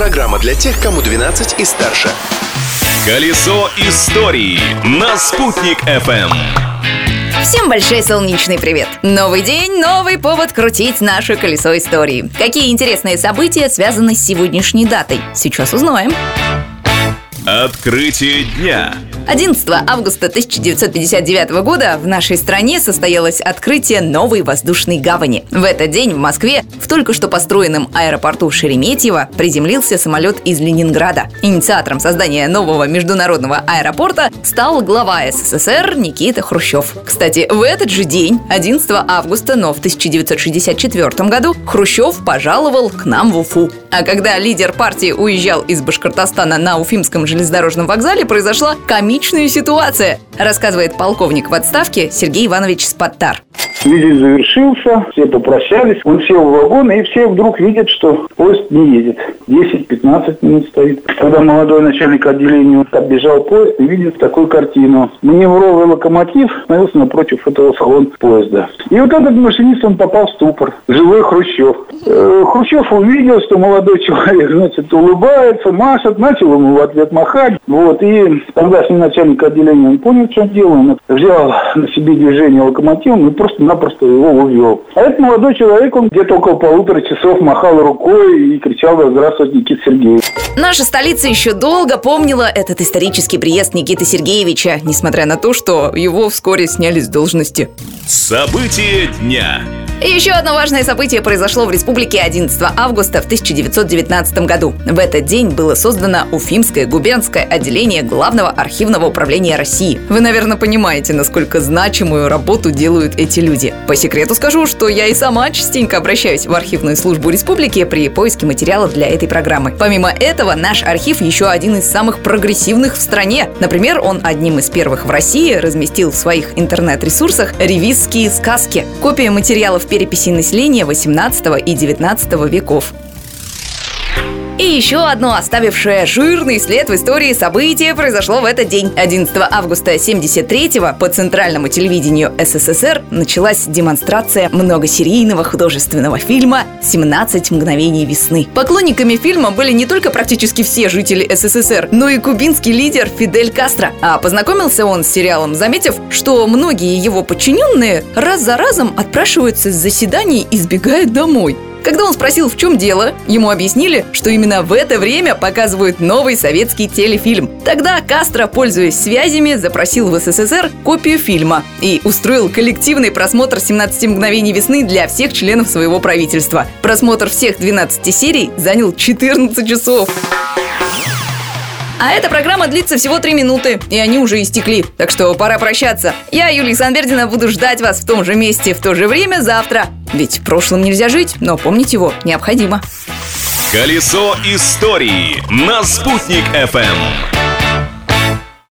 Программа для тех, кому 12 и старше. Колесо истории на «Спутник FM. Всем большой солнечный привет! Новый день, новый повод крутить наше колесо истории. Какие интересные события связаны с сегодняшней датой? Сейчас узнаем. Открытие дня. 11 августа 1959 года в нашей стране состоялось открытие новой воздушной гавани. В этот день в Москве в только что построенном аэропорту Шереметьево приземлился самолет из Ленинграда. Инициатором создания нового международного аэропорта стал глава СССР Никита Хрущев. Кстати, в этот же день, 11 августа, но в 1964 году, Хрущев пожаловал к нам в Уфу. А когда лидер партии уезжал из Башкортостана на Уфимском железнодорожном вокзале, произошла комичная комичная ситуация, рассказывает полковник в отставке Сергей Иванович Спаттар. Визит завершился, все попрощались, он сел в вагон, и все вдруг видят, что поезд не едет. 10-15 минут стоит. Когда молодой начальник отделения оббежал поезд и видит такую картину. Маневровый локомотив остановился напротив этого салона поезда. И вот этот машинист, он попал в ступор. Живой Хрущев. Э, Хрущев увидел, что молодой человек, значит, улыбается, машет, начал ему в ответ махать. Вот, и тогда с начальник отделения, он понял, что дело, он взял на себе движение локомотивом и просто-напросто его увел. А этот молодой человек, он где-то около полутора часов махал рукой и кричал «Здравствуйте, Никита Сергеевич». Наша столица еще долго помнила этот исторический приезд Никиты Сергеевича, несмотря на то, что его вскоре сняли с должности. События дня. Еще одно важное событие произошло в республике 11 августа в 1919 году. В этот день было создано Уфимское губернское отделение Главного архивного управления России. Вы, наверное, понимаете, насколько значимую работу делают эти люди. По секрету скажу, что я и сама частенько обращаюсь в архивную службу республики при поиске материалов для этой программы. Помимо этого, наш архив еще один из самых прогрессивных в стране. Например, он одним из первых в России разместил в своих интернет-ресурсах ревизские сказки. Копия материалов переписи населения 18 и 19 веков. И еще одно оставившее жирный след в истории событие произошло в этот день. 11 августа 73-го по центральному телевидению СССР началась демонстрация многосерийного художественного фильма «17 мгновений весны». Поклонниками фильма были не только практически все жители СССР, но и кубинский лидер Фидель Кастро. А познакомился он с сериалом, заметив, что многие его подчиненные раз за разом отпрашиваются с заседаний и сбегают домой. Когда он спросил, в чем дело, ему объяснили, что именно в это время показывают новый советский телефильм. Тогда Кастро, пользуясь связями, запросил в СССР копию фильма и устроил коллективный просмотр «17 мгновений весны» для всех членов своего правительства. Просмотр всех 12 серий занял 14 часов. А эта программа длится всего три минуты, и они уже истекли. Так что пора прощаться. Я, Юлия Санбердина, буду ждать вас в том же месте в то же время завтра. Ведь прошлым нельзя жить, но помнить его необходимо. Колесо истории на «Спутник FM.